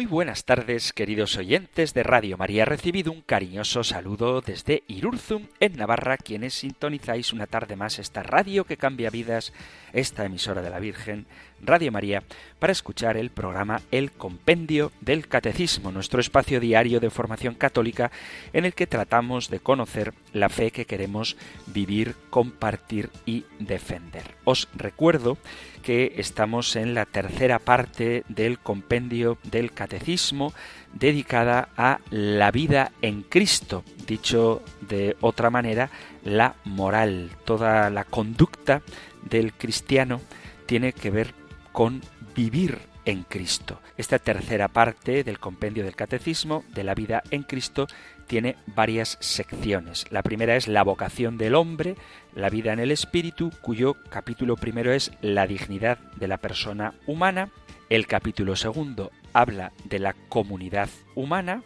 Muy buenas tardes, queridos oyentes de Radio María. Recibido un cariñoso saludo desde Irurzum, en Navarra, quienes sintonizáis una tarde más esta radio que cambia vidas, esta emisora de la Virgen, Radio María, para escuchar el programa El Compendio del Catecismo, nuestro espacio diario de formación católica en el que tratamos de conocer la fe que queremos vivir, compartir y defender. Os recuerdo que estamos en la tercera parte del compendio del catecismo dedicada a la vida en Cristo, dicho de otra manera, la moral. Toda la conducta del cristiano tiene que ver con vivir en Cristo. Esta tercera parte del compendio del catecismo de la vida en Cristo tiene varias secciones. La primera es la vocación del hombre, la vida en el espíritu, cuyo capítulo primero es la dignidad de la persona humana. El capítulo segundo habla de la comunidad humana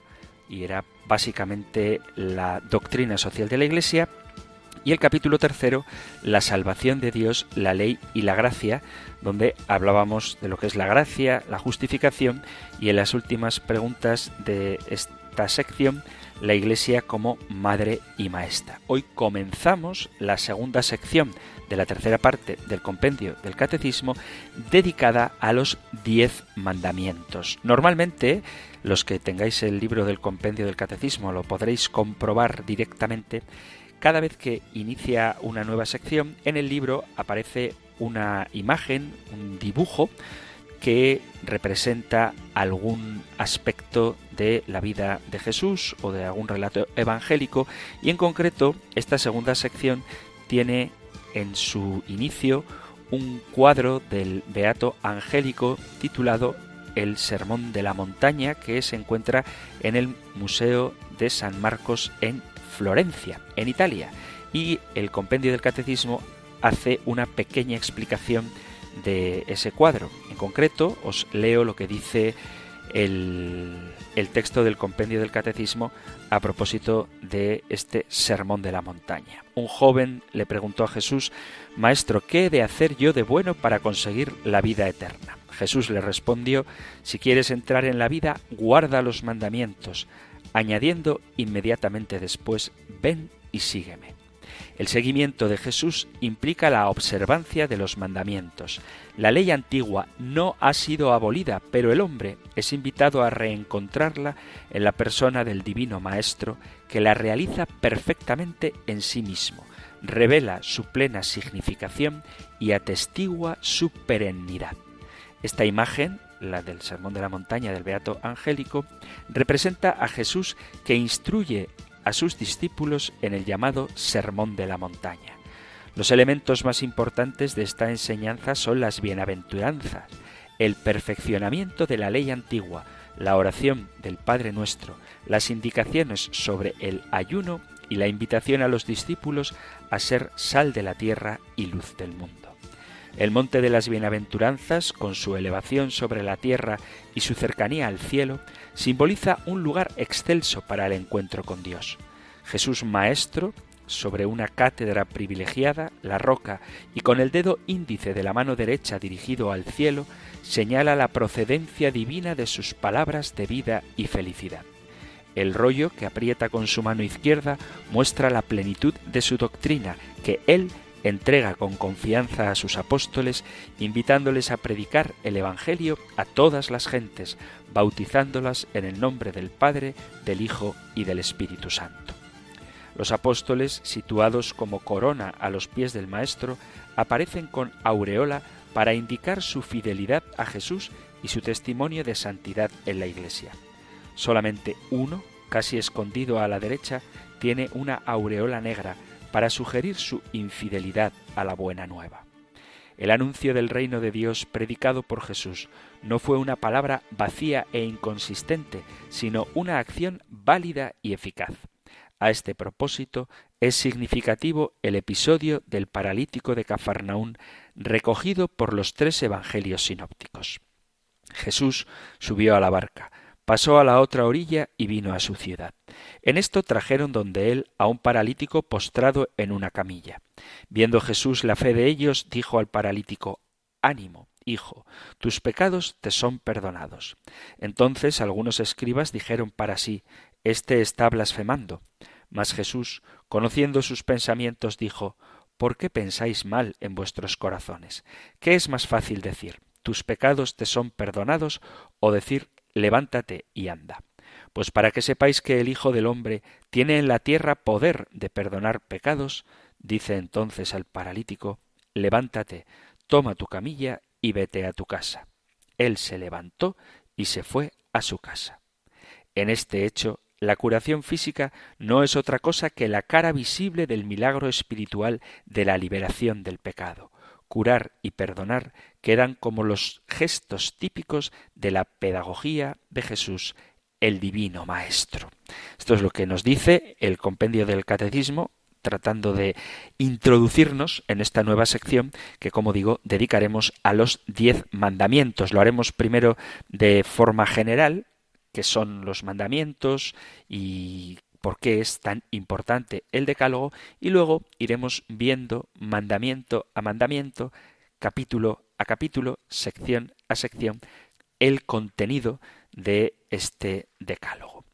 y era básicamente la doctrina social de la Iglesia. Y el capítulo tercero, la salvación de Dios, la ley y la gracia, donde hablábamos de lo que es la gracia, la justificación y en las últimas preguntas de esta sección la Iglesia como madre y maestra. Hoy comenzamos la segunda sección de la tercera parte del compendio del catecismo dedicada a los diez mandamientos. Normalmente los que tengáis el libro del compendio del catecismo lo podréis comprobar directamente. Cada vez que inicia una nueva sección, en el libro aparece una imagen, un dibujo, que representa algún aspecto de la vida de Jesús o de algún relato evangélico. Y en concreto esta segunda sección tiene en su inicio un cuadro del Beato Angélico titulado El Sermón de la Montaña que se encuentra en el Museo de San Marcos en Florencia, en Italia. Y el compendio del Catecismo hace una pequeña explicación de ese cuadro. En concreto, os leo lo que dice el, el, texto del compendio del catecismo a propósito de este sermón de la montaña. Un joven le preguntó a Jesús, Maestro, ¿qué he de hacer yo de bueno para conseguir la vida eterna? Jesús le respondió, Si quieres entrar en la vida, guarda los mandamientos, añadiendo inmediatamente después, Ven y sígueme. El seguimiento de Jesús implica la observancia de los mandamientos. La ley antigua no ha sido abolida, pero el hombre es invitado a reencontrarla en la persona del Divino Maestro, que la realiza perfectamente en sí mismo, revela su plena significación y atestigua su perennidad. Esta imagen, la del Sermón de la Montaña del Beato Angélico, representa a Jesús que instruye a sus discípulos en el llamado Sermón de la Montaña. Los elementos más importantes de esta enseñanza son las bienaventuranzas, el perfeccionamiento de la ley antigua, la oración del Padre Nuestro, las indicaciones sobre el ayuno y la invitación a los discípulos a ser sal de la tierra y luz del mundo. El monte de las bienaventuranzas, con su elevación sobre la tierra y su cercanía al cielo, simboliza un lugar excelso para el encuentro con Dios. Jesús Maestro, sobre una cátedra privilegiada, la roca, y con el dedo índice de la mano derecha dirigido al cielo, señala la procedencia divina de sus palabras de vida y felicidad. El rollo que aprieta con su mano izquierda muestra la plenitud de su doctrina, que él entrega con confianza a sus apóstoles, invitándoles a predicar el Evangelio a todas las gentes, bautizándolas en el nombre del Padre, del Hijo y del Espíritu Santo. Los apóstoles, situados como corona a los pies del Maestro, aparecen con aureola para indicar su fidelidad a Jesús y su testimonio de santidad en la Iglesia. Solamente uno, casi escondido a la derecha, tiene una aureola negra, para sugerir su infidelidad a la buena nueva. El anuncio del reino de Dios predicado por Jesús no fue una palabra vacía e inconsistente, sino una acción válida y eficaz. A este propósito es significativo el episodio del paralítico de Cafarnaún recogido por los tres evangelios sinópticos. Jesús subió a la barca, pasó a la otra orilla y vino a su ciudad. En esto trajeron donde él a un paralítico postrado en una camilla. Viendo Jesús la fe de ellos, dijo al paralítico Ánimo, hijo, tus pecados te son perdonados. Entonces algunos escribas dijeron para sí Este está blasfemando. Mas Jesús, conociendo sus pensamientos, dijo ¿Por qué pensáis mal en vuestros corazones? ¿Qué es más fácil decir tus pecados te son perdonados o decir levántate y anda? Pues para que sepáis que el Hijo del hombre tiene en la tierra poder de perdonar pecados, dice entonces al paralítico levántate, toma tu camilla y vete a tu casa. Él se levantó y se fue a su casa. En este hecho la curación física no es otra cosa que la cara visible del milagro espiritual de la liberación del pecado. Curar y perdonar quedan como los gestos típicos de la pedagogía de Jesús, el divino Maestro. Esto es lo que nos dice el compendio del Catecismo, tratando de introducirnos en esta nueva sección que, como digo, dedicaremos a los diez mandamientos. Lo haremos primero de forma general, qué son los mandamientos y por qué es tan importante el decálogo y luego iremos viendo mandamiento a mandamiento, capítulo a capítulo, sección a sección, el contenido de este decálogo.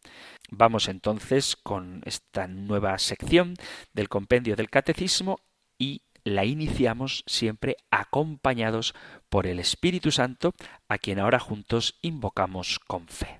Vamos entonces con esta nueva sección del compendio del catecismo y la iniciamos siempre acompañados por el Espíritu Santo, a quien ahora juntos invocamos con fe.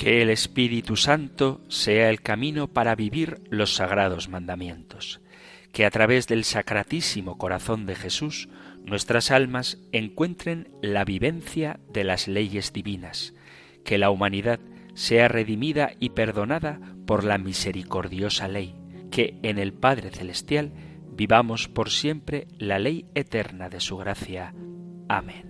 Que el Espíritu Santo sea el camino para vivir los sagrados mandamientos. Que a través del sacratísimo corazón de Jesús nuestras almas encuentren la vivencia de las leyes divinas. Que la humanidad sea redimida y perdonada por la misericordiosa ley. Que en el Padre Celestial vivamos por siempre la ley eterna de su gracia. Amén.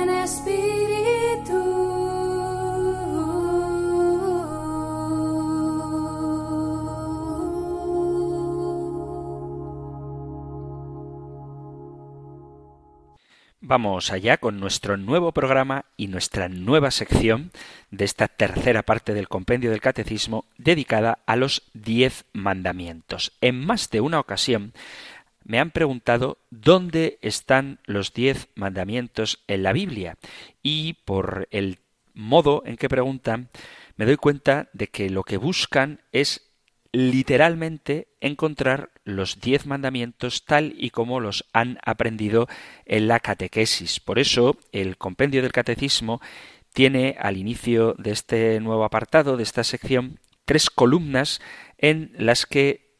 Vamos allá con nuestro nuevo programa y nuestra nueva sección de esta tercera parte del compendio del catecismo dedicada a los diez mandamientos. En más de una ocasión me han preguntado dónde están los diez mandamientos en la Biblia y por el modo en que preguntan me doy cuenta de que lo que buscan es literalmente encontrar los diez mandamientos tal y como los han aprendido en la catequesis. Por eso el compendio del catecismo tiene al inicio de este nuevo apartado, de esta sección, tres columnas en las que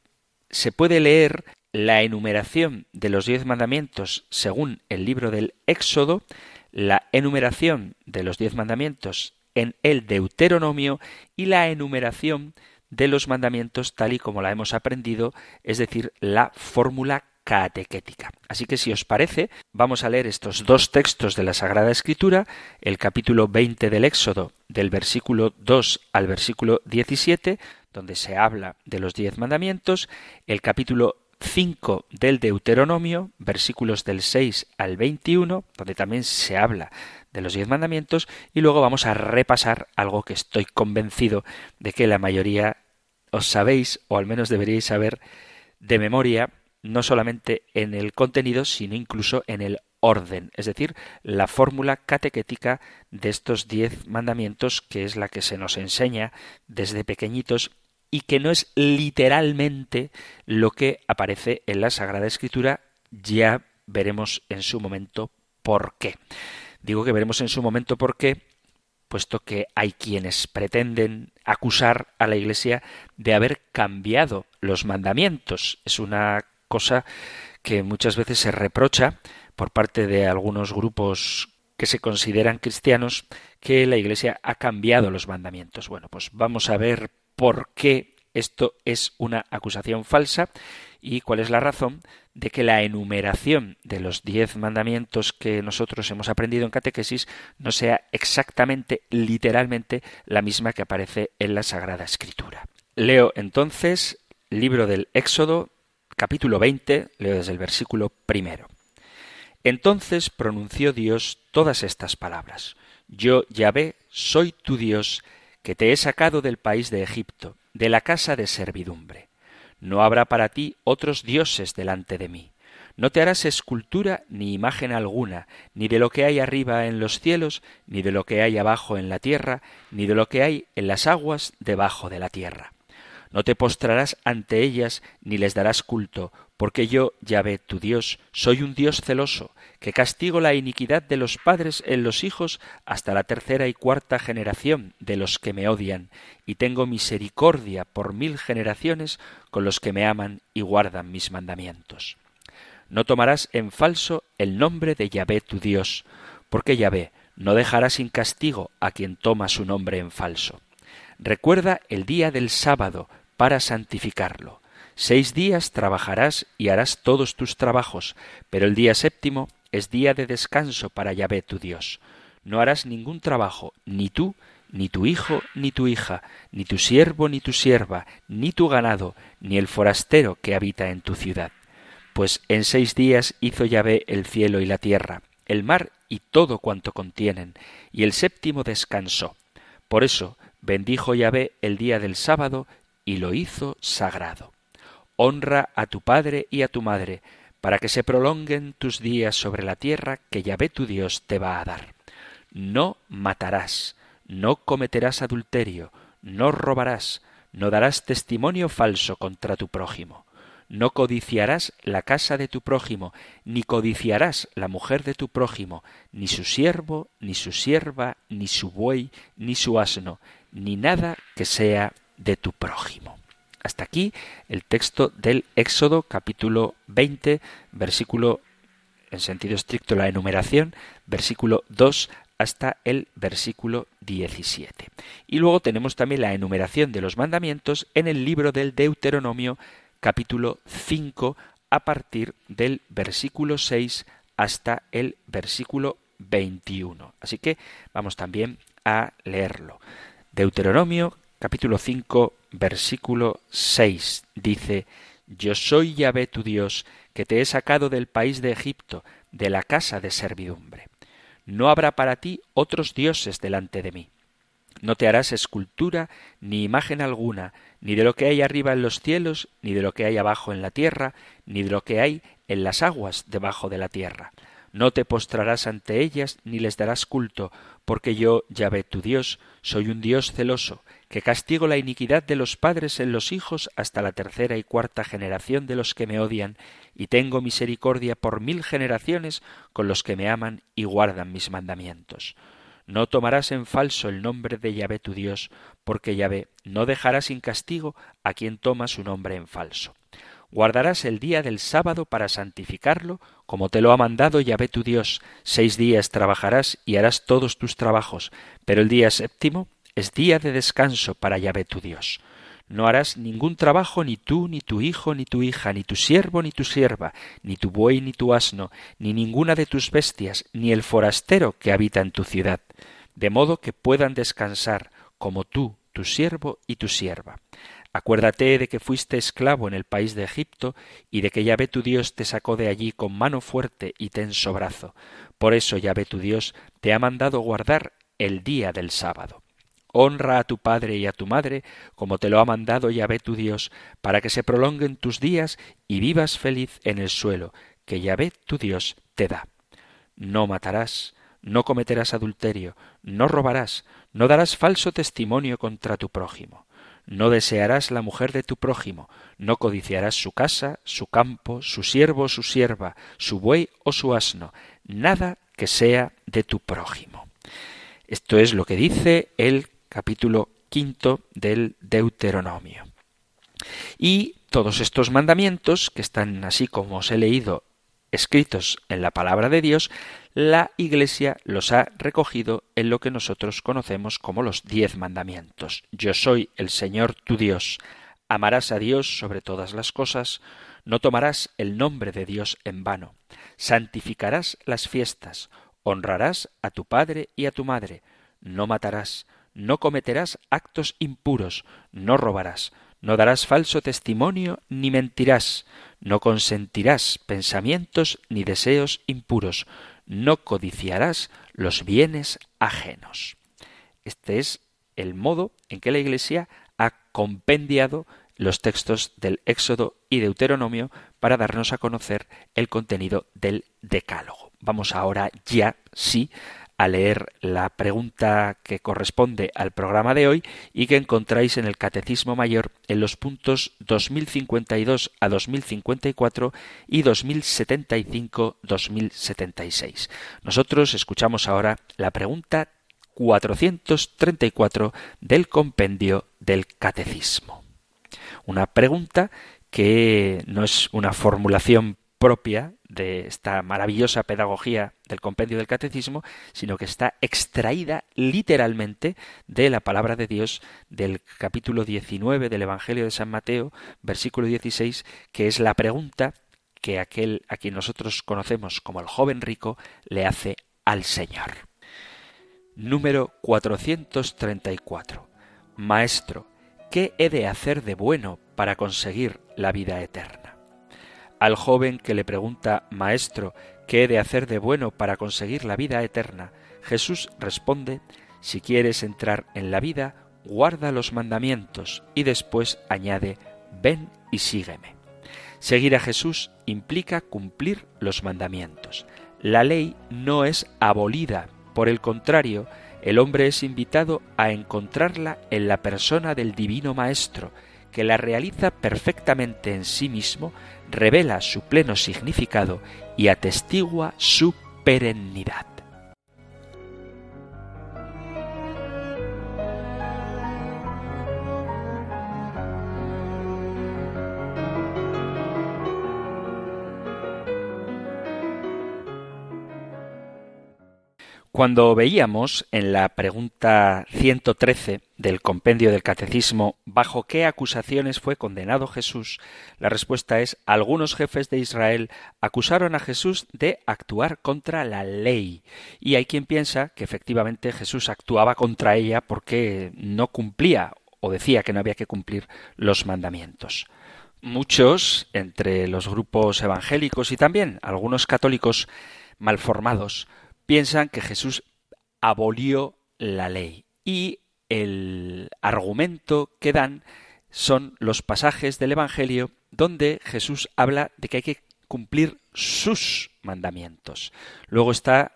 se puede leer la enumeración de los diez mandamientos según el libro del Éxodo, la enumeración de los diez mandamientos en el Deuteronomio y la enumeración los mandamientos tal y como la hemos aprendido, es decir, la fórmula catequética. Así que si os parece, vamos a leer estos dos textos de la Sagrada Escritura, el capítulo 20 del Éxodo, del versículo 2 al versículo 17, donde se habla de los diez mandamientos, el capítulo 5 del Deuteronomio, versículos del 6 al 21, donde también se habla de los diez mandamientos, y luego vamos a repasar algo que estoy convencido de que la mayoría os sabéis, o al menos deberíais saber, de memoria, no solamente en el contenido, sino incluso en el orden, es decir, la fórmula catequética de estos diez mandamientos, que es la que se nos enseña desde pequeñitos y que no es literalmente lo que aparece en la Sagrada Escritura, ya veremos en su momento por qué. Digo que veremos en su momento por qué, puesto que hay quienes pretenden acusar a la Iglesia de haber cambiado los mandamientos. Es una cosa que muchas veces se reprocha por parte de algunos grupos que se consideran cristianos que la Iglesia ha cambiado los mandamientos. Bueno, pues vamos a ver por qué esto es una acusación falsa y cuál es la razón de que la enumeración de los diez mandamientos que nosotros hemos aprendido en catequesis no sea exactamente, literalmente, la misma que aparece en la Sagrada Escritura. Leo entonces libro del Éxodo, capítulo 20, leo desde el versículo primero. Entonces pronunció Dios todas estas palabras. Yo, Yahvé, soy tu Dios, que te he sacado del país de Egipto, de la casa de servidumbre. No habrá para ti otros dioses delante de mí. No te harás escultura ni imagen alguna, ni de lo que hay arriba en los cielos, ni de lo que hay abajo en la tierra, ni de lo que hay en las aguas debajo de la tierra. No te postrarás ante ellas ni les darás culto, porque yo, Yahvé, tu Dios, soy un Dios celoso, que castigo la iniquidad de los padres en los hijos hasta la tercera y cuarta generación de los que me odian, y tengo misericordia por mil generaciones con los que me aman y guardan mis mandamientos. No tomarás en falso el nombre de Yahvé tu Dios, porque Yahvé no dejará sin castigo a quien toma su nombre en falso. Recuerda el día del sábado para santificarlo. Seis días trabajarás y harás todos tus trabajos, pero el día séptimo es día de descanso para Yahvé tu Dios. No harás ningún trabajo, ni tú, ni tu hijo, ni tu hija, ni tu siervo, ni tu sierva, ni tu ganado, ni el forastero que habita en tu ciudad. Pues en seis días hizo Yahvé el cielo y la tierra, el mar y todo cuanto contienen, y el séptimo descansó. Por eso bendijo Yahvé el día del sábado y lo hizo sagrado. Honra a tu padre y a tu madre, para que se prolonguen tus días sobre la tierra que Yahvé tu Dios te va a dar. No matarás, no cometerás adulterio, no robarás, no darás testimonio falso contra tu prójimo. No codiciarás la casa de tu prójimo, ni codiciarás la mujer de tu prójimo, ni su siervo, ni su sierva, ni su buey, ni su asno, ni nada que sea de tu prójimo. Hasta aquí el texto del Éxodo capítulo 20, versículo, en sentido estricto la enumeración, versículo 2 hasta el versículo 17. Y luego tenemos también la enumeración de los mandamientos en el libro del Deuteronomio capítulo 5 a partir del versículo 6 hasta el versículo 21. Así que vamos también a leerlo. Deuteronomio capítulo 5, versículo 6 dice, Yo soy Yahvé tu Dios, que te he sacado del país de Egipto, de la casa de servidumbre. No habrá para ti otros dioses delante de mí. No te harás escultura ni imagen alguna, ni de lo que hay arriba en los cielos, ni de lo que hay abajo en la tierra, ni de lo que hay en las aguas debajo de la tierra. No te postrarás ante ellas, ni les darás culto, porque yo, Yahvé tu Dios, soy un Dios celoso, que castigo la iniquidad de los padres en los hijos hasta la tercera y cuarta generación de los que me odian, y tengo misericordia por mil generaciones con los que me aman y guardan mis mandamientos. No tomarás en falso el nombre de Yahvé tu Dios, porque Yahvé no dejará sin castigo a quien toma su nombre en falso. Guardarás el día del sábado para santificarlo, como te lo ha mandado Yahvé tu Dios. Seis días trabajarás y harás todos tus trabajos, pero el día séptimo es día de descanso para Yahvé tu Dios. No harás ningún trabajo ni tú, ni tu hijo, ni tu hija, ni tu siervo, ni tu sierva, ni tu buey, ni tu asno, ni ninguna de tus bestias, ni el forastero que habita en tu ciudad, de modo que puedan descansar, como tú, tu siervo y tu sierva. Acuérdate de que fuiste esclavo en el país de Egipto y de que Yahvé tu Dios te sacó de allí con mano fuerte y tenso brazo. Por eso Yahvé tu Dios te ha mandado guardar el día del sábado. Honra a tu padre y a tu madre, como te lo ha mandado Yahvé tu Dios, para que se prolonguen tus días y vivas feliz en el suelo, que Yahvé tu Dios te da. No matarás, no cometerás adulterio, no robarás, no darás falso testimonio contra tu prójimo. No desearás la mujer de tu prójimo, no codiciarás su casa, su campo, su siervo o su sierva, su buey o su asno, nada que sea de tu prójimo. Esto es lo que dice el capítulo quinto del Deuteronomio. Y todos estos mandamientos, que están así como os he leído escritos en la palabra de Dios, la Iglesia los ha recogido en lo que nosotros conocemos como los diez mandamientos. Yo soy el Señor tu Dios. Amarás a Dios sobre todas las cosas, no tomarás el nombre de Dios en vano, santificarás las fiestas, honrarás a tu padre y a tu madre, no matarás, no cometerás actos impuros, no robarás, no darás falso testimonio ni mentirás, no consentirás pensamientos ni deseos impuros, no codiciarás los bienes ajenos. Este es el modo en que la Iglesia ha compendiado los textos del Éxodo y Deuteronomio para darnos a conocer el contenido del Decálogo. Vamos ahora ya sí a leer la pregunta que corresponde al programa de hoy y que encontráis en el Catecismo Mayor en los puntos 2052 a 2054 y 2075-2076. Nosotros escuchamos ahora la pregunta 434 del compendio del Catecismo. Una pregunta que no es una formulación propia de esta maravillosa pedagogía del compendio del catecismo, sino que está extraída literalmente de la palabra de Dios del capítulo 19 del Evangelio de San Mateo, versículo 16, que es la pregunta que aquel a quien nosotros conocemos como el joven rico le hace al Señor. Número 434. Maestro, ¿qué he de hacer de bueno para conseguir la vida eterna? Al joven que le pregunta, Maestro, ¿qué he de hacer de bueno para conseguir la vida eterna? Jesús responde, Si quieres entrar en la vida, guarda los mandamientos y después añade, Ven y sígueme. Seguir a Jesús implica cumplir los mandamientos. La ley no es abolida, por el contrario, el hombre es invitado a encontrarla en la persona del Divino Maestro, que la realiza perfectamente en sí mismo, revela su pleno significado y atestigua su perennidad. Cuando veíamos en la pregunta 113 del compendio del Catecismo bajo qué acusaciones fue condenado Jesús, la respuesta es algunos jefes de Israel acusaron a Jesús de actuar contra la ley. Y hay quien piensa que efectivamente Jesús actuaba contra ella porque no cumplía o decía que no había que cumplir los mandamientos. Muchos, entre los grupos evangélicos y también algunos católicos malformados, piensan que Jesús abolió la ley y el argumento que dan son los pasajes del Evangelio donde Jesús habla de que hay que cumplir sus mandamientos. Luego está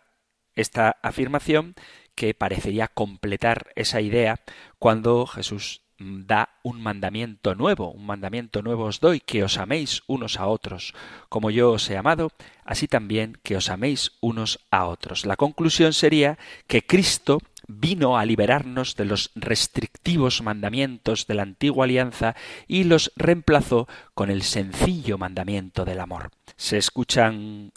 esta afirmación que parecería completar esa idea cuando Jesús da un mandamiento nuevo, un mandamiento nuevo os doy, que os améis unos a otros. Como yo os he amado, así también que os améis unos a otros. La conclusión sería que Cristo vino a liberarnos de los restrictivos mandamientos de la antigua alianza y los reemplazó con el sencillo mandamiento del amor. Se escuchan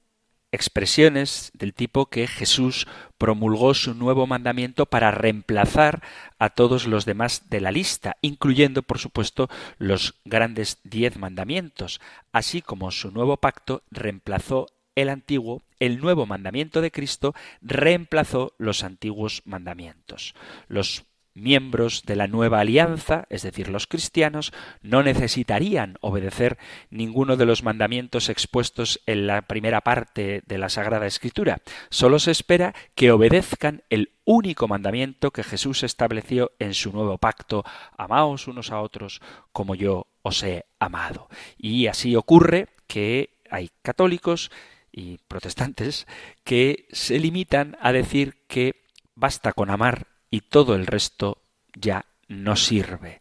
expresiones del tipo que Jesús promulgó su nuevo mandamiento para reemplazar a todos los demás de la lista, incluyendo, por supuesto, los grandes diez mandamientos, así como su nuevo pacto reemplazó el antiguo, el nuevo mandamiento de Cristo reemplazó los antiguos mandamientos. Los miembros de la nueva alianza, es decir, los cristianos, no necesitarían obedecer ninguno de los mandamientos expuestos en la primera parte de la Sagrada Escritura. Solo se espera que obedezcan el único mandamiento que Jesús estableció en su nuevo pacto, amaos unos a otros como yo os he amado. Y así ocurre que hay católicos y protestantes que se limitan a decir que basta con amar y todo el resto ya no sirve.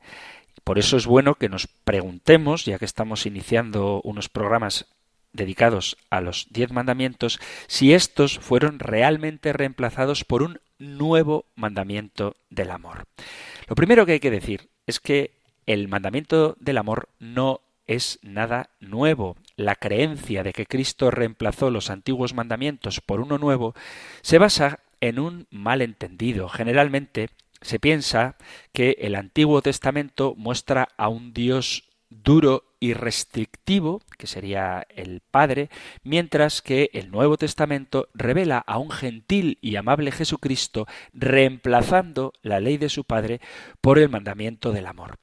Por eso es bueno que nos preguntemos, ya que estamos iniciando unos programas dedicados a los diez mandamientos, si estos fueron realmente reemplazados por un nuevo mandamiento del amor. Lo primero que hay que decir es que el mandamiento del amor no es nada nuevo. La creencia de que Cristo reemplazó los antiguos mandamientos por uno nuevo se basa en un malentendido. Generalmente se piensa que el Antiguo Testamento muestra a un Dios duro y restrictivo, que sería el Padre, mientras que el Nuevo Testamento revela a un gentil y amable Jesucristo reemplazando la ley de su Padre por el mandamiento del amor.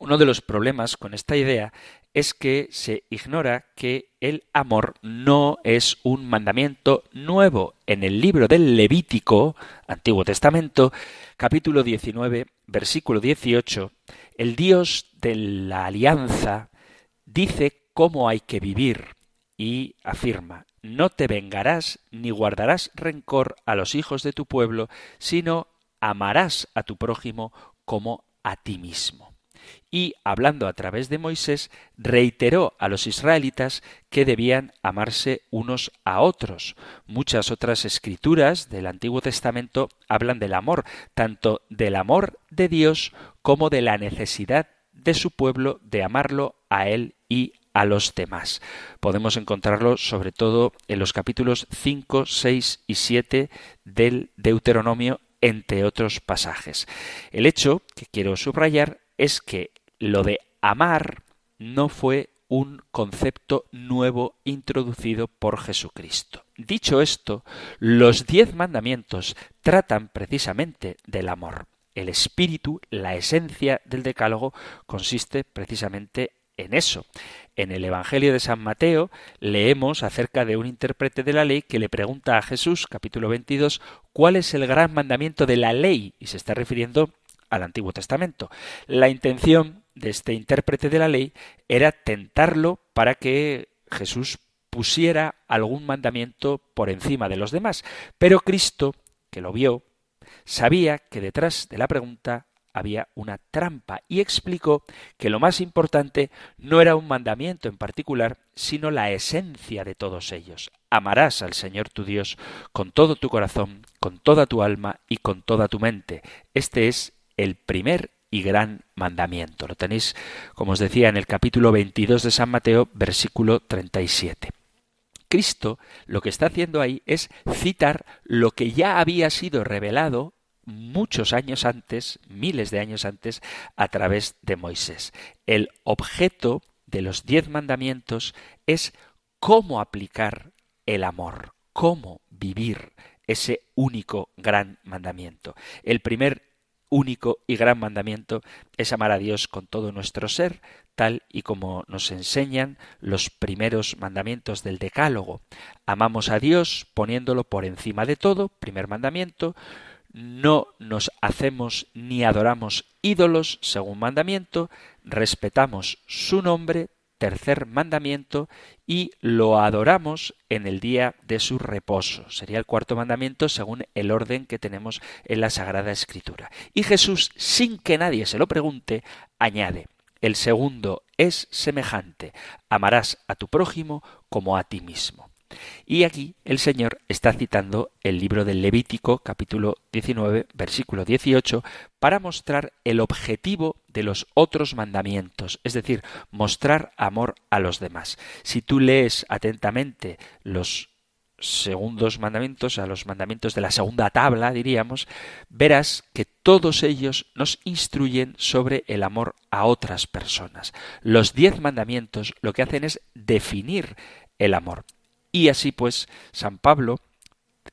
Uno de los problemas con esta idea es que se ignora que el amor no es un mandamiento nuevo. En el libro del Levítico, Antiguo Testamento, capítulo 19, versículo 18, el Dios de la alianza dice cómo hay que vivir y afirma, no te vengarás ni guardarás rencor a los hijos de tu pueblo, sino amarás a tu prójimo como a ti mismo y, hablando a través de Moisés, reiteró a los israelitas que debían amarse unos a otros. Muchas otras escrituras del Antiguo Testamento hablan del amor, tanto del amor de Dios como de la necesidad de su pueblo de amarlo a él y a los demás. Podemos encontrarlo sobre todo en los capítulos 5, 6 y 7 del Deuteronomio entre otros pasajes. El hecho que quiero subrayar es que lo de amar no fue un concepto nuevo introducido por Jesucristo. Dicho esto, los diez mandamientos tratan precisamente del amor. El espíritu, la esencia del decálogo, consiste precisamente en eso. En el Evangelio de San Mateo leemos acerca de un intérprete de la ley que le pregunta a Jesús, capítulo 22, cuál es el gran mandamiento de la ley, y se está refiriendo al Antiguo Testamento. La intención de este intérprete de la ley era tentarlo para que Jesús pusiera algún mandamiento por encima de los demás. Pero Cristo, que lo vio, sabía que detrás de la pregunta había una trampa y explicó que lo más importante no era un mandamiento en particular, sino la esencia de todos ellos. Amarás al Señor tu Dios con todo tu corazón, con toda tu alma y con toda tu mente. Este es el primer y gran mandamiento. Lo tenéis, como os decía, en el capítulo 22 de San Mateo, versículo 37. Cristo lo que está haciendo ahí es citar lo que ya había sido revelado muchos años antes, miles de años antes, a través de Moisés. El objeto de los diez mandamientos es cómo aplicar el amor, cómo vivir ese único gran mandamiento. El primer único y gran mandamiento es amar a Dios con todo nuestro ser, tal y como nos enseñan los primeros mandamientos del Decálogo. Amamos a Dios poniéndolo por encima de todo, primer mandamiento, no nos hacemos ni adoramos ídolos, según mandamiento, respetamos su nombre, tercer mandamiento y lo adoramos en el día de su reposo. Sería el cuarto mandamiento según el orden que tenemos en la Sagrada Escritura. Y Jesús, sin que nadie se lo pregunte, añade, el segundo es semejante, amarás a tu prójimo como a ti mismo. Y aquí el Señor está citando el libro del Levítico capítulo 19 versículo 18 para mostrar el objetivo de los otros mandamientos, es decir, mostrar amor a los demás. Si tú lees atentamente los segundos mandamientos, a los mandamientos de la segunda tabla, diríamos, verás que todos ellos nos instruyen sobre el amor a otras personas. Los diez mandamientos lo que hacen es definir el amor. Y así pues, San Pablo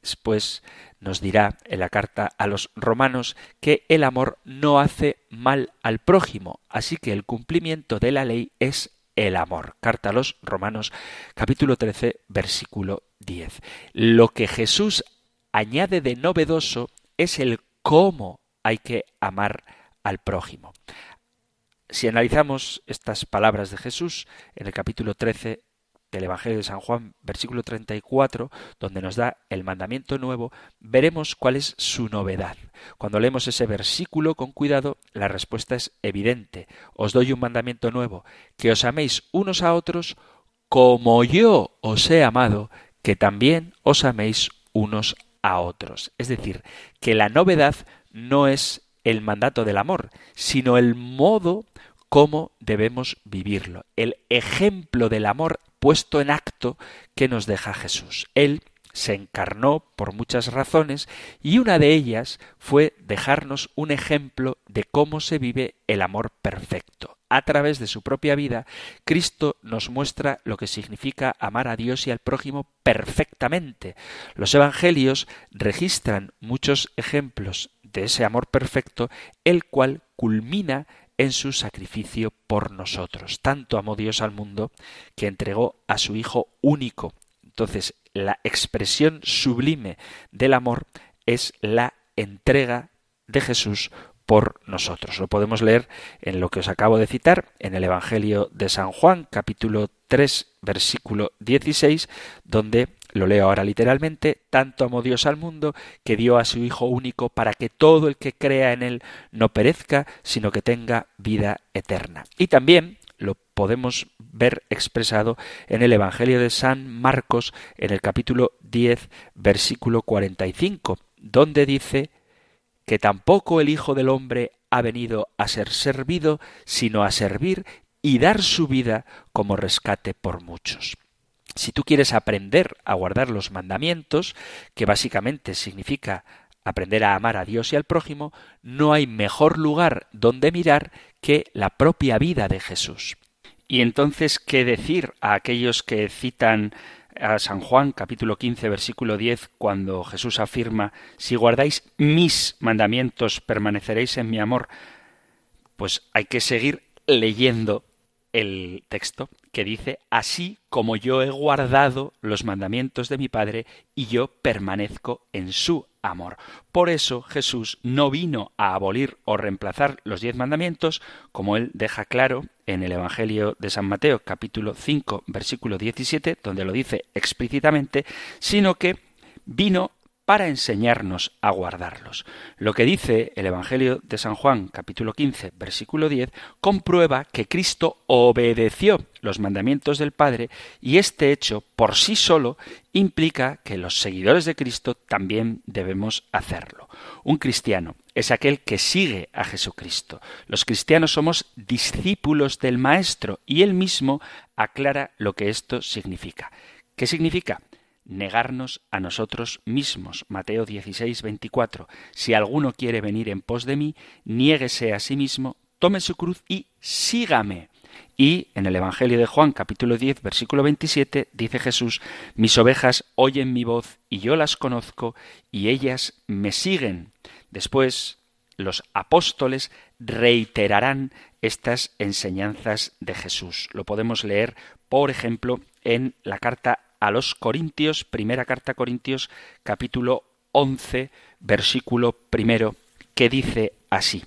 después nos dirá en la carta a los romanos que el amor no hace mal al prójimo, así que el cumplimiento de la ley es el amor. Carta a los romanos capítulo 13 versículo 10. Lo que Jesús añade de novedoso es el cómo hay que amar al prójimo. Si analizamos estas palabras de Jesús en el capítulo 13 del Evangelio de San Juan, versículo 34, donde nos da el mandamiento nuevo, veremos cuál es su novedad. Cuando leemos ese versículo con cuidado, la respuesta es evidente. Os doy un mandamiento nuevo, que os améis unos a otros como yo os he amado, que también os améis unos a otros. Es decir, que la novedad no es el mandato del amor, sino el modo cómo debemos vivirlo, el ejemplo del amor puesto en acto que nos deja Jesús. Él se encarnó por muchas razones y una de ellas fue dejarnos un ejemplo de cómo se vive el amor perfecto. A través de su propia vida, Cristo nos muestra lo que significa amar a Dios y al prójimo perfectamente. Los Evangelios registran muchos ejemplos de ese amor perfecto, el cual culmina en su sacrificio por nosotros. Tanto amó Dios al mundo que entregó a su Hijo único. Entonces, la expresión sublime del amor es la entrega de Jesús por nosotros. Lo podemos leer en lo que os acabo de citar, en el Evangelio de San Juan, capítulo 3, versículo 16, donde lo leo ahora literalmente, tanto amó Dios al mundo que dio a su Hijo único para que todo el que crea en él no perezca, sino que tenga vida eterna. Y también lo podemos ver expresado en el Evangelio de San Marcos, en el capítulo 10, versículo 45, donde dice que tampoco el Hijo del Hombre ha venido a ser servido, sino a servir y dar su vida como rescate por muchos. Si tú quieres aprender a guardar los mandamientos, que básicamente significa aprender a amar a Dios y al prójimo, no hay mejor lugar donde mirar que la propia vida de Jesús. Y entonces, ¿qué decir a aquellos que citan a San Juan capítulo 15 versículo 10 cuando Jesús afirma, si guardáis mis mandamientos permaneceréis en mi amor? Pues hay que seguir leyendo el texto que dice, así como yo he guardado los mandamientos de mi Padre y yo permanezco en su amor. Por eso Jesús no vino a abolir o reemplazar los diez mandamientos, como él deja claro en el Evangelio de San Mateo capítulo 5 versículo 17, donde lo dice explícitamente, sino que vino para enseñarnos a guardarlos. Lo que dice el Evangelio de San Juan, capítulo 15, versículo 10, comprueba que Cristo obedeció los mandamientos del Padre y este hecho por sí solo implica que los seguidores de Cristo también debemos hacerlo. Un cristiano es aquel que sigue a Jesucristo. Los cristianos somos discípulos del Maestro y él mismo aclara lo que esto significa. ¿Qué significa? Negarnos a nosotros mismos. Mateo 16, 24. Si alguno quiere venir en pos de mí, niéguese a sí mismo, tome su cruz y sígame. Y en el Evangelio de Juan capítulo 10 versículo 27 dice Jesús, mis ovejas oyen mi voz y yo las conozco y ellas me siguen. Después los apóstoles reiterarán estas enseñanzas de Jesús. Lo podemos leer, por ejemplo, en la carta a los Corintios, primera carta a Corintios, capítulo 11, versículo primero, que dice así: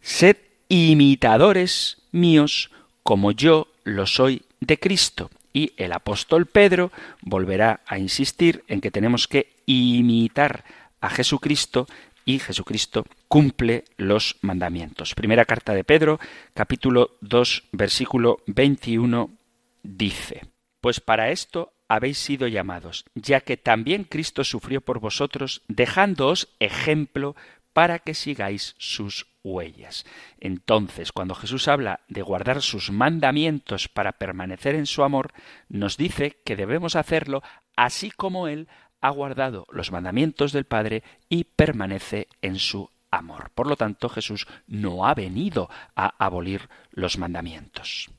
Sed imitadores míos como yo lo soy de Cristo. Y el apóstol Pedro volverá a insistir en que tenemos que imitar a Jesucristo y Jesucristo cumple los mandamientos. Primera carta de Pedro, capítulo 2, versículo 21, dice, pues para esto habéis sido llamados, ya que también Cristo sufrió por vosotros, dejándoos ejemplo para que sigáis sus huellas. Entonces, cuando Jesús habla de guardar sus mandamientos para permanecer en su amor, nos dice que debemos hacerlo así como Él ha guardado los mandamientos del Padre y permanece en su amor. Por lo tanto, Jesús no ha venido a abolir los mandamientos.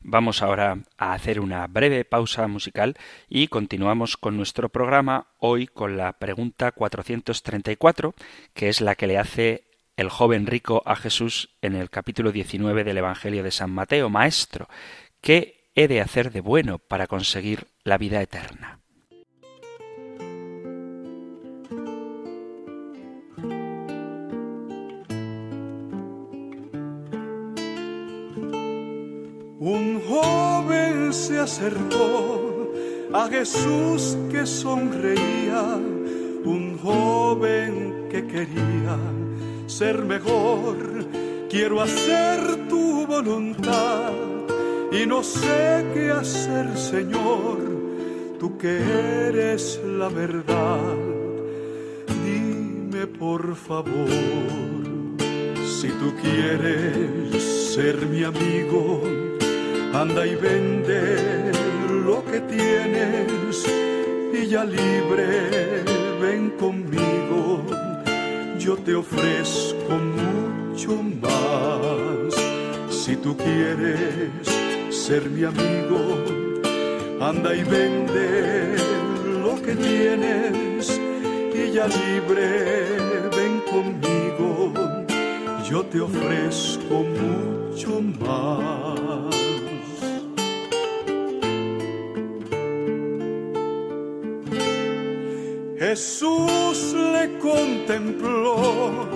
Vamos ahora a hacer una breve pausa musical y continuamos con nuestro programa hoy con la pregunta 434, que es la que le hace el joven rico a Jesús en el capítulo 19 del Evangelio de San Mateo. Maestro, ¿qué he de hacer de bueno para conseguir la vida eterna? Un joven se acercó a Jesús que sonreía, un joven que quería ser mejor. Quiero hacer tu voluntad y no sé qué hacer, Señor, tú que eres la verdad. Dime por favor, si tú quieres ser mi amigo Anda y vende lo que tienes y ya libre ven conmigo. Yo te ofrezco mucho más. Si tú quieres ser mi amigo, anda y vende lo que tienes y ya libre ven conmigo. Yo te ofrezco mucho más. Jesús le contempló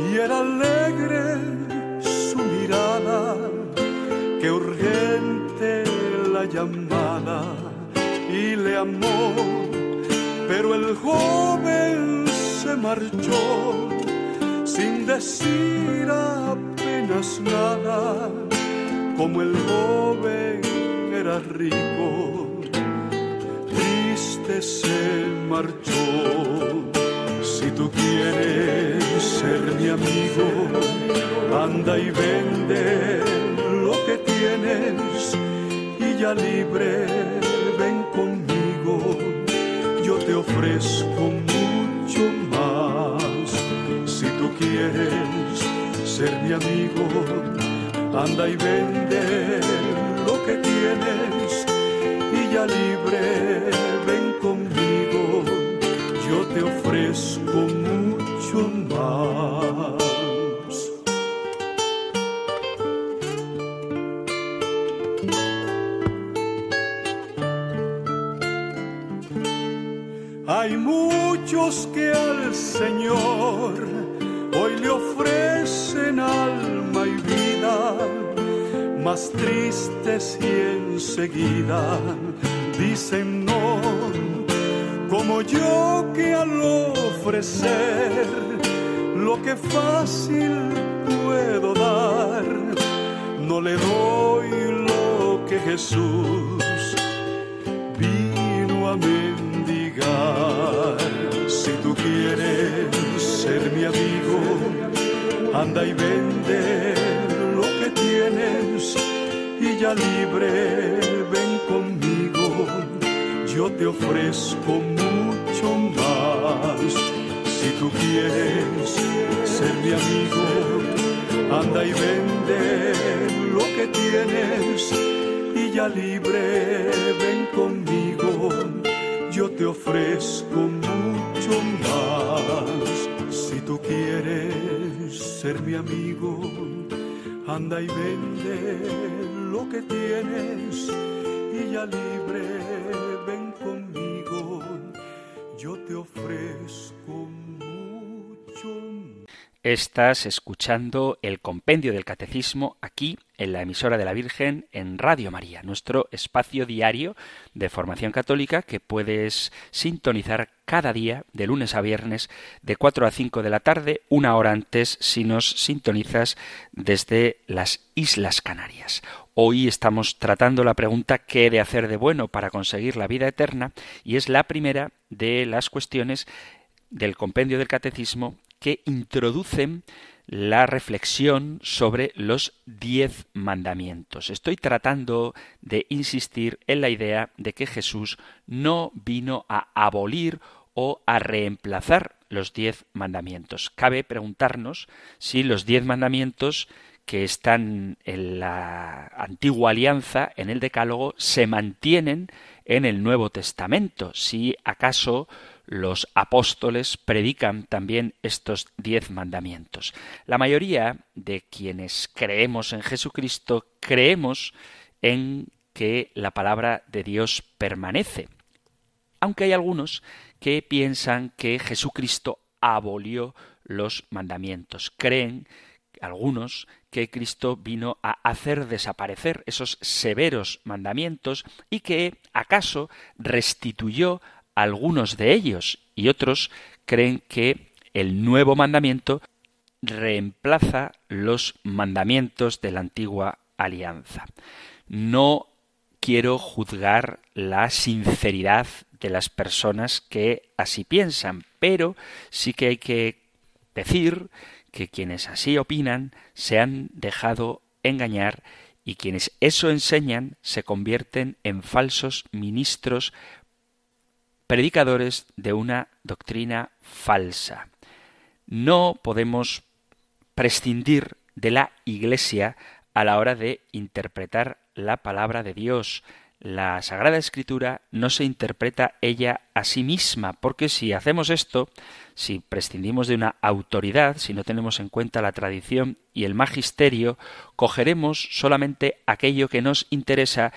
y era alegre su mirada, que urgente la llamada y le amó, pero el joven se marchó sin decir apenas nada, como el joven era rico se marchó. Si tú quieres ser mi amigo, anda y vende lo que tienes y ya libre ven conmigo. Yo te ofrezco mucho más. Si tú quieres ser mi amigo, anda y vende lo que tienes y ya libre te ofrezco mucho más. Hay muchos que al Señor hoy le ofrecen alma y vida, más tristes y enseguida ofrecer lo que fácil puedo dar, no le doy lo que Jesús vino a mendigar. Si tú quieres ser mi amigo, anda y vende lo que tienes y ya libre ven conmigo. Yo te ofrezco si tú quieres ser mi amigo, anda y vende lo que tienes y ya libre ven conmigo. Yo te ofrezco mucho más. Si tú quieres ser mi amigo, anda y vende lo que tienes y ya libre Estás escuchando el compendio del catecismo aquí en la emisora de la Virgen en Radio María, nuestro espacio diario de formación católica que puedes sintonizar cada día de lunes a viernes de 4 a 5 de la tarde, una hora antes si nos sintonizas desde las Islas Canarias. Hoy estamos tratando la pregunta ¿qué he de hacer de bueno para conseguir la vida eterna? y es la primera de las cuestiones del compendio del catecismo que introducen la reflexión sobre los diez mandamientos. Estoy tratando de insistir en la idea de que Jesús no vino a abolir o a reemplazar los diez mandamientos. Cabe preguntarnos si los diez mandamientos que están en la antigua alianza, en el Decálogo, se mantienen en el Nuevo Testamento, si acaso los apóstoles predican también estos diez mandamientos. La mayoría de quienes creemos en Jesucristo creemos en que la palabra de Dios permanece, aunque hay algunos que piensan que Jesucristo abolió los mandamientos. Creen algunos que Cristo vino a hacer desaparecer esos severos mandamientos y que acaso restituyó algunos de ellos y otros creen que el nuevo mandamiento reemplaza los mandamientos de la antigua alianza. No quiero juzgar la sinceridad de las personas que así piensan, pero sí que hay que decir que quienes así opinan se han dejado engañar y quienes eso enseñan se convierten en falsos ministros predicadores de una doctrina falsa. No podemos prescindir de la Iglesia a la hora de interpretar la palabra de Dios. La Sagrada Escritura no se interpreta ella a sí misma, porque si hacemos esto, si prescindimos de una autoridad, si no tenemos en cuenta la tradición y el magisterio, cogeremos solamente aquello que nos interesa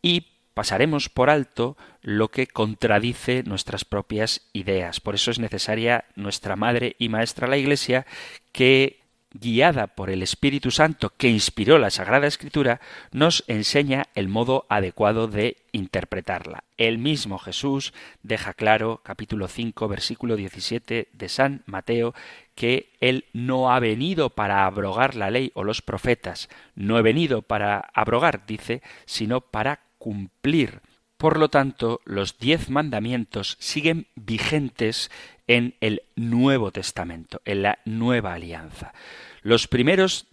y pasaremos por alto lo que contradice nuestras propias ideas. Por eso es necesaria nuestra Madre y Maestra la Iglesia que guiada por el Espíritu Santo que inspiró la Sagrada Escritura, nos enseña el modo adecuado de interpretarla. El mismo Jesús deja claro, capítulo 5, versículo 17 de San Mateo, que Él no ha venido para abrogar la ley o los profetas, no he venido para abrogar, dice, sino para cumplir. Por lo tanto, los diez mandamientos siguen vigentes en el Nuevo Testamento, en la nueva alianza. Los primeros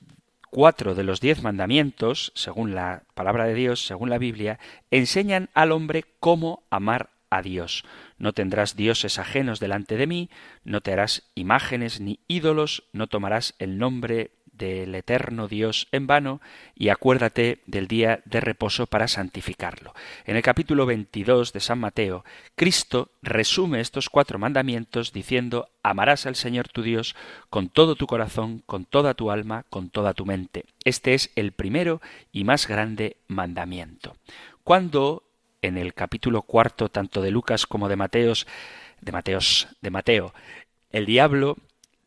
cuatro de los diez mandamientos, según la palabra de Dios, según la Biblia, enseñan al hombre cómo amar a Dios. No tendrás dioses ajenos delante de mí, no te harás imágenes ni ídolos, no tomarás el nombre del eterno Dios en vano y acuérdate del día de reposo para santificarlo. En el capítulo 22 de San Mateo, Cristo resume estos cuatro mandamientos diciendo amarás al Señor tu Dios con todo tu corazón, con toda tu alma, con toda tu mente. Este es el primero y más grande mandamiento. Cuando en el capítulo cuarto tanto de Lucas como de Mateos de Mateos de Mateo el diablo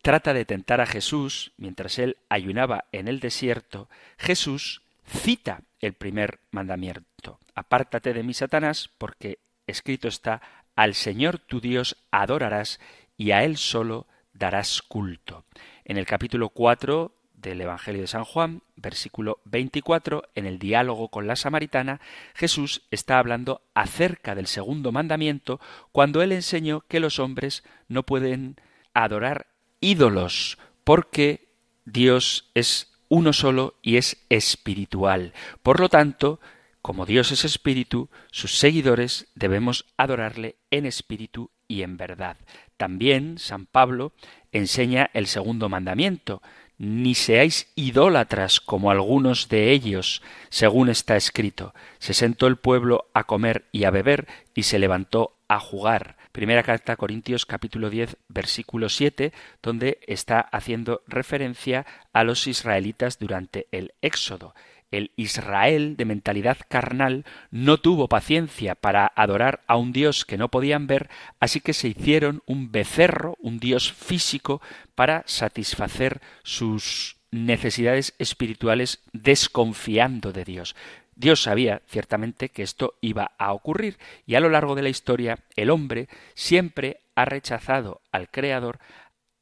trata de tentar a Jesús mientras él ayunaba en el desierto, Jesús cita el primer mandamiento. Apártate de mí, Satanás, porque escrito está, al Señor tu Dios adorarás y a Él solo darás culto. En el capítulo 4 del Evangelio de San Juan, versículo 24, en el diálogo con la samaritana, Jesús está hablando acerca del segundo mandamiento cuando Él enseñó que los hombres no pueden adorar ídolos, porque Dios es uno solo y es espiritual. Por lo tanto, como Dios es espíritu, sus seguidores debemos adorarle en espíritu y en verdad. También San Pablo enseña el segundo mandamiento, ni seáis idólatras como algunos de ellos, según está escrito. Se sentó el pueblo a comer y a beber y se levantó a jugar. Primera carta a Corintios capítulo 10 versículo 7, donde está haciendo referencia a los israelitas durante el Éxodo. El Israel de mentalidad carnal no tuvo paciencia para adorar a un Dios que no podían ver, así que se hicieron un becerro, un Dios físico, para satisfacer sus necesidades espirituales desconfiando de Dios. Dios sabía ciertamente que esto iba a ocurrir y a lo largo de la historia el hombre siempre ha rechazado al Creador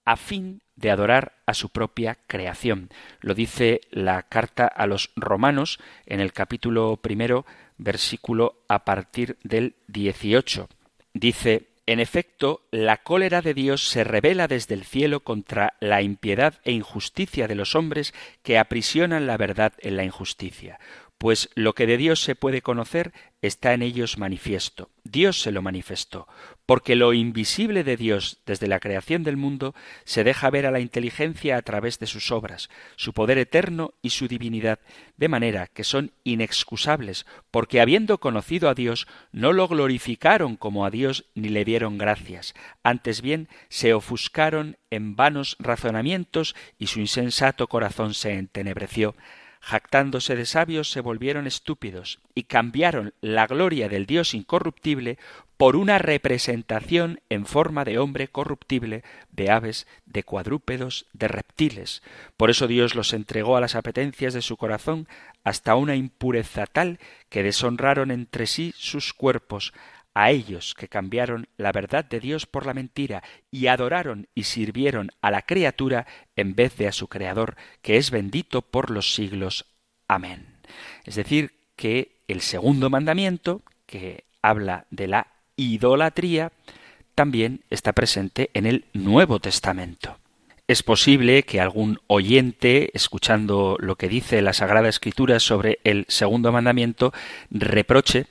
a fin de adorar a su propia creación. Lo dice la carta a los romanos en el capítulo primero, versículo a partir del 18. Dice en efecto, la cólera de Dios se revela desde el cielo contra la impiedad e injusticia de los hombres que aprisionan la verdad en la injusticia pues lo que de Dios se puede conocer está en ellos manifiesto. Dios se lo manifestó, porque lo invisible de Dios desde la creación del mundo se deja ver a la inteligencia a través de sus obras, su poder eterno y su divinidad, de manera que son inexcusables, porque habiendo conocido a Dios, no lo glorificaron como a Dios ni le dieron gracias, antes bien se ofuscaron en vanos razonamientos y su insensato corazón se entenebreció jactándose de sabios, se volvieron estúpidos y cambiaron la gloria del Dios incorruptible por una representación en forma de hombre corruptible, de aves, de cuadrúpedos, de reptiles. Por eso Dios los entregó a las apetencias de su corazón hasta una impureza tal que deshonraron entre sí sus cuerpos, a ellos que cambiaron la verdad de Dios por la mentira y adoraron y sirvieron a la criatura en vez de a su Creador, que es bendito por los siglos. Amén. Es decir, que el segundo mandamiento, que habla de la idolatría, también está presente en el Nuevo Testamento. Es posible que algún oyente, escuchando lo que dice la Sagrada Escritura sobre el segundo mandamiento, reproche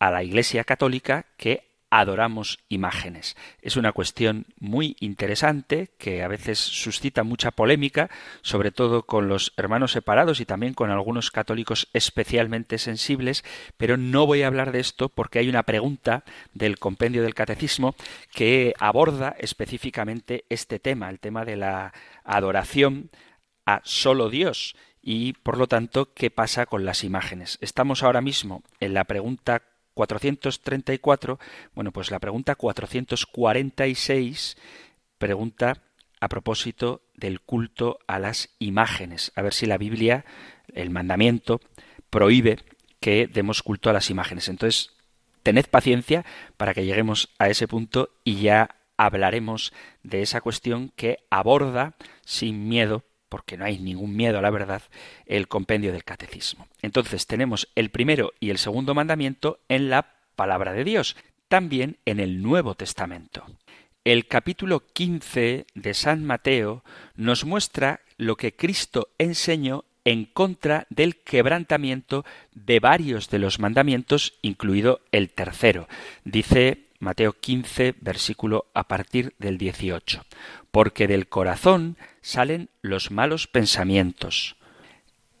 a la Iglesia Católica que adoramos imágenes. Es una cuestión muy interesante que a veces suscita mucha polémica, sobre todo con los hermanos separados y también con algunos católicos especialmente sensibles, pero no voy a hablar de esto porque hay una pregunta del compendio del catecismo que aborda específicamente este tema, el tema de la adoración a solo Dios y por lo tanto qué pasa con las imágenes. Estamos ahora mismo en la pregunta 434, bueno, pues la pregunta 446 pregunta a propósito del culto a las imágenes. A ver si la Biblia, el mandamiento, prohíbe que demos culto a las imágenes. Entonces, tened paciencia para que lleguemos a ese punto y ya hablaremos de esa cuestión que aborda sin miedo porque no hay ningún miedo a la verdad, el compendio del catecismo. Entonces tenemos el primero y el segundo mandamiento en la palabra de Dios, también en el Nuevo Testamento. El capítulo 15 de San Mateo nos muestra lo que Cristo enseñó en contra del quebrantamiento de varios de los mandamientos, incluido el tercero. Dice Mateo 15, versículo a partir del 18. Porque del corazón salen los malos pensamientos,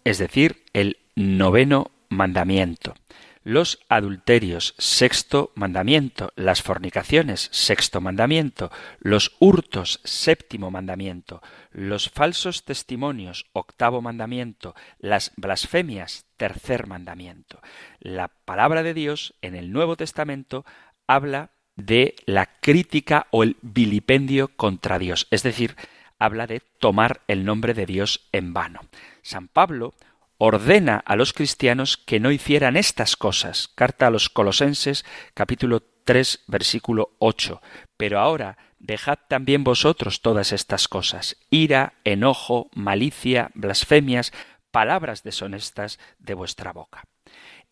es decir, el noveno mandamiento. Los adulterios, sexto mandamiento, las fornicaciones, sexto mandamiento, los hurtos, séptimo mandamiento, los falsos testimonios, octavo mandamiento, las blasfemias, tercer mandamiento. La palabra de Dios en el Nuevo Testamento habla de la crítica o el vilipendio contra Dios, es decir, habla de tomar el nombre de Dios en vano. San Pablo ordena a los cristianos que no hicieran estas cosas. Carta a los Colosenses capítulo 3 versículo 8. Pero ahora dejad también vosotros todas estas cosas, ira, enojo, malicia, blasfemias, palabras deshonestas de vuestra boca.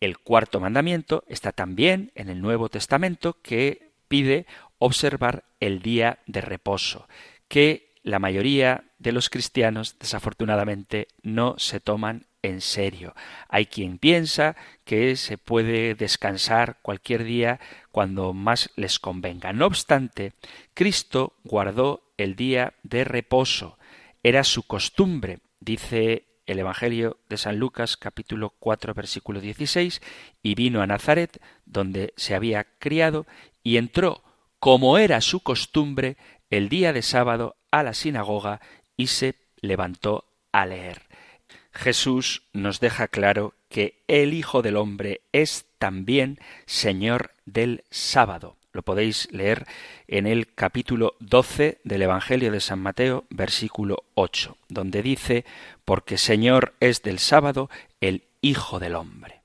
El cuarto mandamiento está también en el Nuevo Testamento que pide observar el día de reposo, que la mayoría de los cristianos desafortunadamente no se toman en serio. Hay quien piensa que se puede descansar cualquier día cuando más les convenga. No obstante, Cristo guardó el día de reposo. Era su costumbre, dice el Evangelio de San Lucas capítulo 4 versículo 16, y vino a Nazaret, donde se había criado, y entró, como era su costumbre, el día de sábado a la sinagoga y se levantó a leer. Jesús nos deja claro que el Hijo del Hombre es también Señor del sábado. Lo podéis leer en el capítulo 12 del Evangelio de San Mateo, versículo 8, donde dice, porque Señor es del sábado el Hijo del Hombre.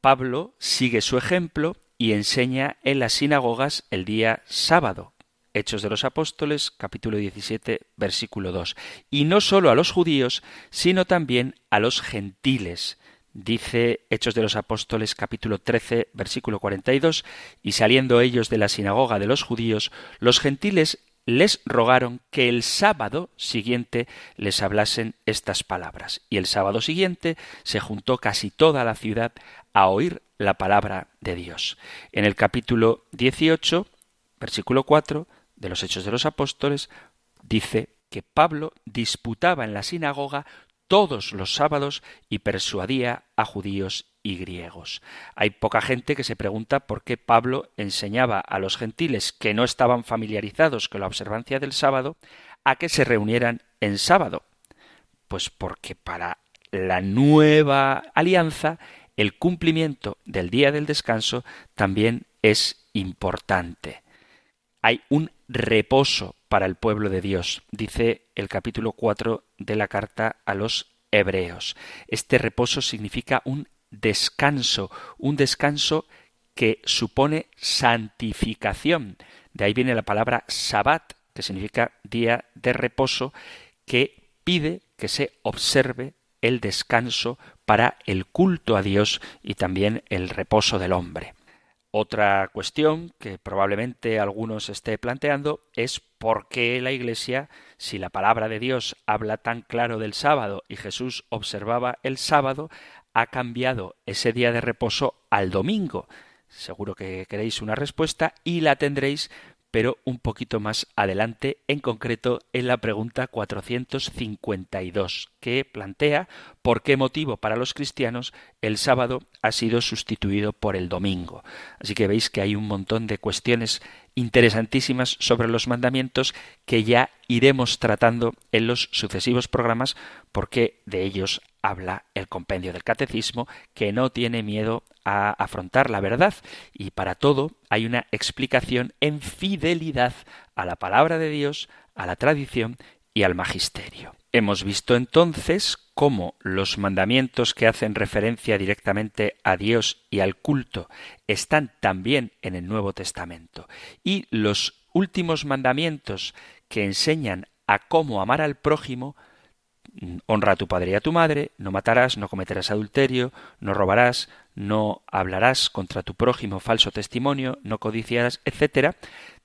Pablo sigue su ejemplo y enseña en las sinagogas el día sábado, Hechos de los Apóstoles, capítulo 17, versículo 2. Y no solo a los judíos, sino también a los gentiles. Dice Hechos de los Apóstoles, capítulo 13, versículo 42, y saliendo ellos de la sinagoga de los judíos, los gentiles les rogaron que el sábado siguiente les hablasen estas palabras. Y el sábado siguiente se juntó casi toda la ciudad a oír la palabra de Dios. En el capítulo 18, versículo 4 de los Hechos de los Apóstoles, dice que Pablo disputaba en la sinagoga todos los sábados y persuadía a judíos y griegos. Hay poca gente que se pregunta por qué Pablo enseñaba a los gentiles que no estaban familiarizados con la observancia del sábado a que se reunieran en sábado. Pues porque para la nueva alianza el cumplimiento del día del descanso también es importante. Hay un reposo para el pueblo de Dios, dice el capítulo 4 de la carta a los hebreos. Este reposo significa un descanso, un descanso que supone santificación. De ahí viene la palabra sabbat, que significa día de reposo, que pide que se observe el descanso para el culto a Dios y también el reposo del hombre. Otra cuestión que probablemente algunos esté planteando es por qué la Iglesia, si la palabra de Dios habla tan claro del sábado y Jesús observaba el sábado, ha cambiado ese día de reposo al domingo. Seguro que queréis una respuesta y la tendréis pero un poquito más adelante, en concreto en la pregunta 452, que plantea por qué motivo para los cristianos el sábado ha sido sustituido por el domingo. Así que veis que hay un montón de cuestiones interesantísimas sobre los mandamientos que ya iremos tratando en los sucesivos programas porque de ellos habla el compendio del catecismo que no tiene miedo a afrontar la verdad. Y para todo hay una explicación en fidelidad a la palabra de Dios, a la tradición y al magisterio. Hemos visto entonces cómo los mandamientos que hacen referencia directamente a Dios y al culto están también en el Nuevo Testamento y los últimos mandamientos que enseñan a cómo amar al prójimo honra a tu padre y a tu madre, no matarás, no cometerás adulterio, no robarás, no hablarás contra tu prójimo falso testimonio, no codiciarás, etcétera,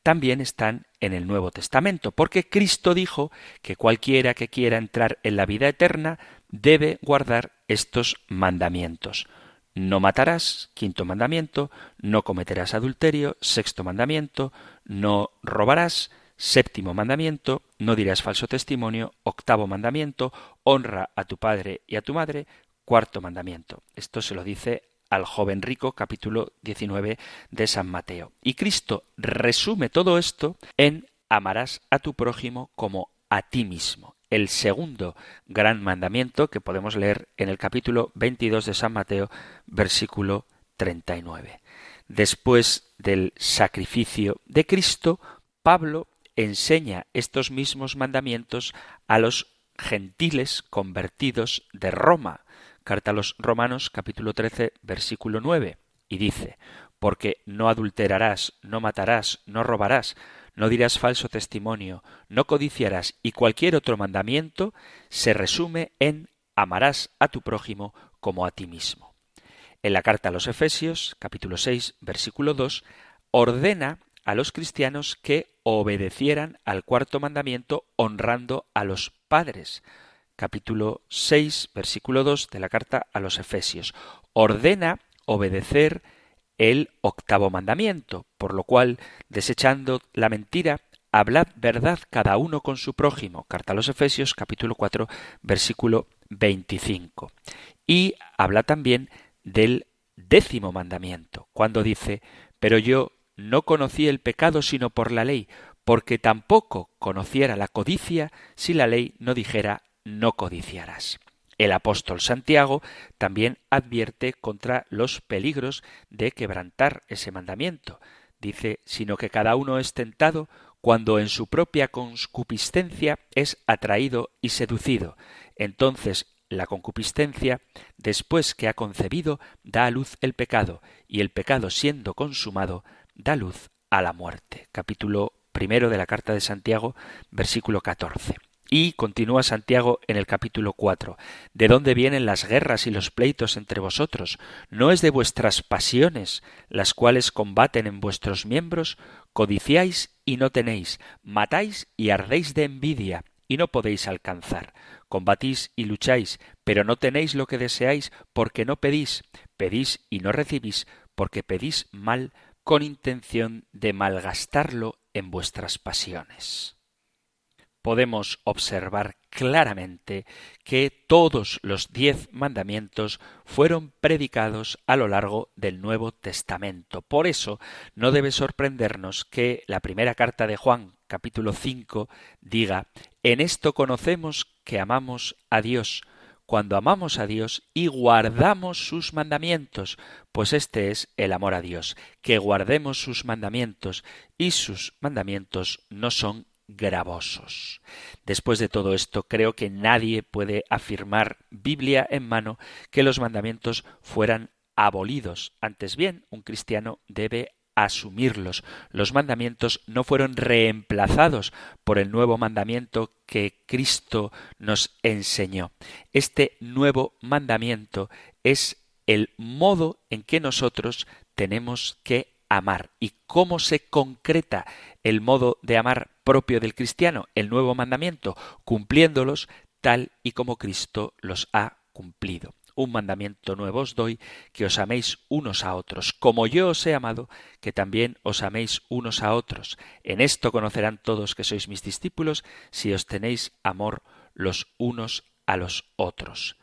también están en el Nuevo Testamento, porque Cristo dijo que cualquiera que quiera entrar en la vida eterna debe guardar estos mandamientos. No matarás, quinto mandamiento, no cometerás adulterio, sexto mandamiento, no robarás, Séptimo mandamiento, no dirás falso testimonio. Octavo mandamiento, honra a tu padre y a tu madre. Cuarto mandamiento. Esto se lo dice al joven rico, capítulo 19 de San Mateo. Y Cristo resume todo esto en amarás a tu prójimo como a ti mismo. El segundo gran mandamiento que podemos leer en el capítulo 22 de San Mateo, versículo 39. Después del sacrificio de Cristo, Pablo enseña estos mismos mandamientos a los gentiles convertidos de Roma. Carta a los Romanos capítulo 13 versículo 9 y dice, porque no adulterarás, no matarás, no robarás, no dirás falso testimonio, no codiciarás y cualquier otro mandamiento se resume en amarás a tu prójimo como a ti mismo. En la carta a los Efesios, capítulo 6, versículo 2, ordena a los cristianos que obedecieran al cuarto mandamiento honrando a los padres. Capítulo 6, versículo 2 de la carta a los Efesios. Ordena obedecer el octavo mandamiento, por lo cual, desechando la mentira, hablad verdad cada uno con su prójimo. Carta a los Efesios, capítulo 4, versículo 25. Y habla también del décimo mandamiento, cuando dice, pero yo no conocí el pecado sino por la ley, porque tampoco conociera la codicia si la ley no dijera no codiciarás. El apóstol Santiago también advierte contra los peligros de quebrantar ese mandamiento. Dice, sino que cada uno es tentado cuando en su propia concupiscencia es atraído y seducido. Entonces la concupiscencia, después que ha concebido, da a luz el pecado, y el pecado siendo consumado, da luz a la muerte. Capítulo primero de la carta de Santiago, versículo 14. Y continúa Santiago en el capítulo 4. ¿De dónde vienen las guerras y los pleitos entre vosotros? ¿No es de vuestras pasiones, las cuales combaten en vuestros miembros? Codiciáis y no tenéis, matáis y ardéis de envidia y no podéis alcanzar. Combatís y lucháis, pero no tenéis lo que deseáis porque no pedís. Pedís y no recibís porque pedís mal con intención de malgastarlo en vuestras pasiones podemos observar claramente que todos los diez mandamientos fueron predicados a lo largo del Nuevo Testamento. Por eso no debe sorprendernos que la primera carta de Juan, capítulo 5, diga, en esto conocemos que amamos a Dios, cuando amamos a Dios y guardamos sus mandamientos, pues este es el amor a Dios, que guardemos sus mandamientos, y sus mandamientos no son gravosos. Después de todo esto, creo que nadie puede afirmar, Biblia en mano, que los mandamientos fueran abolidos. Antes bien, un cristiano debe asumirlos. Los mandamientos no fueron reemplazados por el nuevo mandamiento que Cristo nos enseñó. Este nuevo mandamiento es el modo en que nosotros tenemos que amar. ¿Y cómo se concreta el modo de amar propio del cristiano, el nuevo mandamiento? Cumpliéndolos tal y como Cristo los ha cumplido. Un mandamiento nuevo os doy, que os améis unos a otros, como yo os he amado, que también os améis unos a otros. En esto conocerán todos que sois mis discípulos, si os tenéis amor los unos a los otros.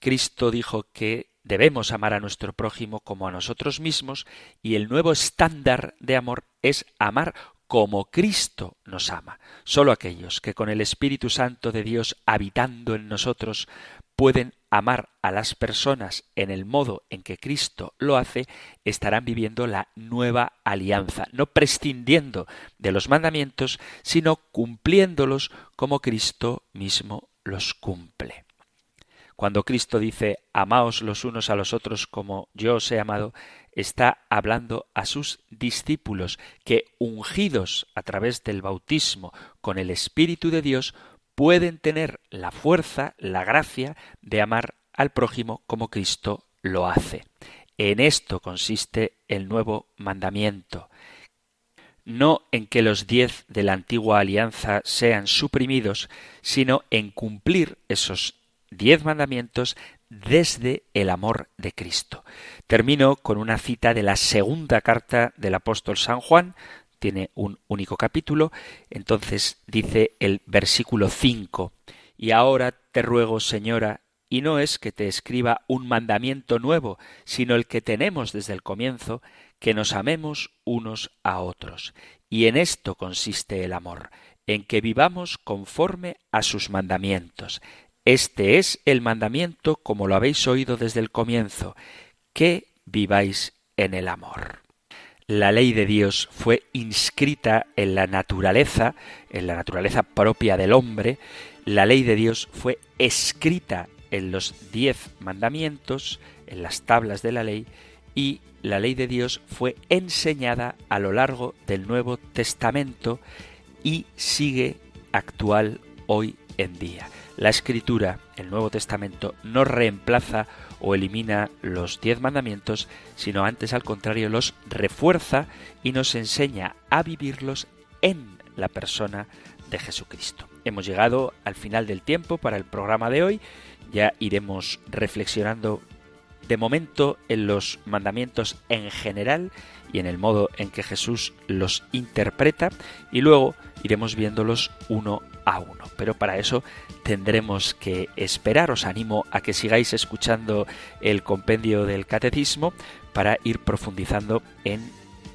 Cristo dijo que Debemos amar a nuestro prójimo como a nosotros mismos y el nuevo estándar de amor es amar como Cristo nos ama. Solo aquellos que con el Espíritu Santo de Dios habitando en nosotros pueden amar a las personas en el modo en que Cristo lo hace, estarán viviendo la nueva alianza, no prescindiendo de los mandamientos, sino cumpliéndolos como Cristo mismo los cumple. Cuando Cristo dice amaos los unos a los otros como yo os he amado, está hablando a sus discípulos que, ungidos a través del bautismo con el Espíritu de Dios, pueden tener la fuerza, la gracia de amar al prójimo como Cristo lo hace. En esto consiste el nuevo mandamiento. No en que los diez de la antigua alianza sean suprimidos, sino en cumplir esos diez mandamientos desde el amor de Cristo. Termino con una cita de la segunda carta del apóstol San Juan, tiene un único capítulo, entonces dice el versículo 5, y ahora te ruego, señora, y no es que te escriba un mandamiento nuevo, sino el que tenemos desde el comienzo, que nos amemos unos a otros. Y en esto consiste el amor, en que vivamos conforme a sus mandamientos. Este es el mandamiento como lo habéis oído desde el comienzo, que viváis en el amor. La ley de Dios fue inscrita en la naturaleza, en la naturaleza propia del hombre, la ley de Dios fue escrita en los diez mandamientos, en las tablas de la ley, y la ley de Dios fue enseñada a lo largo del Nuevo Testamento y sigue actual hoy en día. La escritura, el Nuevo Testamento, no reemplaza o elimina los diez mandamientos, sino antes al contrario los refuerza y nos enseña a vivirlos en la persona de Jesucristo. Hemos llegado al final del tiempo para el programa de hoy, ya iremos reflexionando de momento en los mandamientos en general y en el modo en que Jesús los interpreta y luego iremos viéndolos uno a uno. Pero para eso tendremos que esperar. Os animo a que sigáis escuchando el compendio del catecismo para ir profundizando en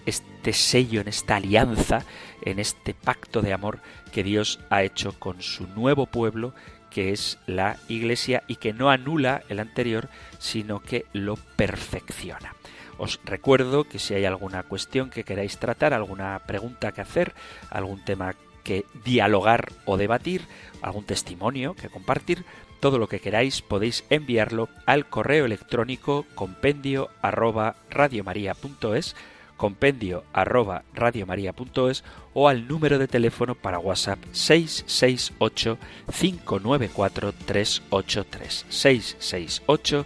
este sello, en esta alianza, en este pacto de amor que Dios ha hecho con su nuevo pueblo, que es la Iglesia, y que no anula el anterior, sino que lo perfecciona. Os recuerdo que si hay alguna cuestión que queráis tratar, alguna pregunta que hacer, algún tema que dialogar o debatir, algún testimonio que compartir, todo lo que queráis podéis enviarlo al correo electrónico compendio arroba radiomaria.es, compendio arroba radiomaria.es o al número de teléfono para WhatsApp 668 594 383 668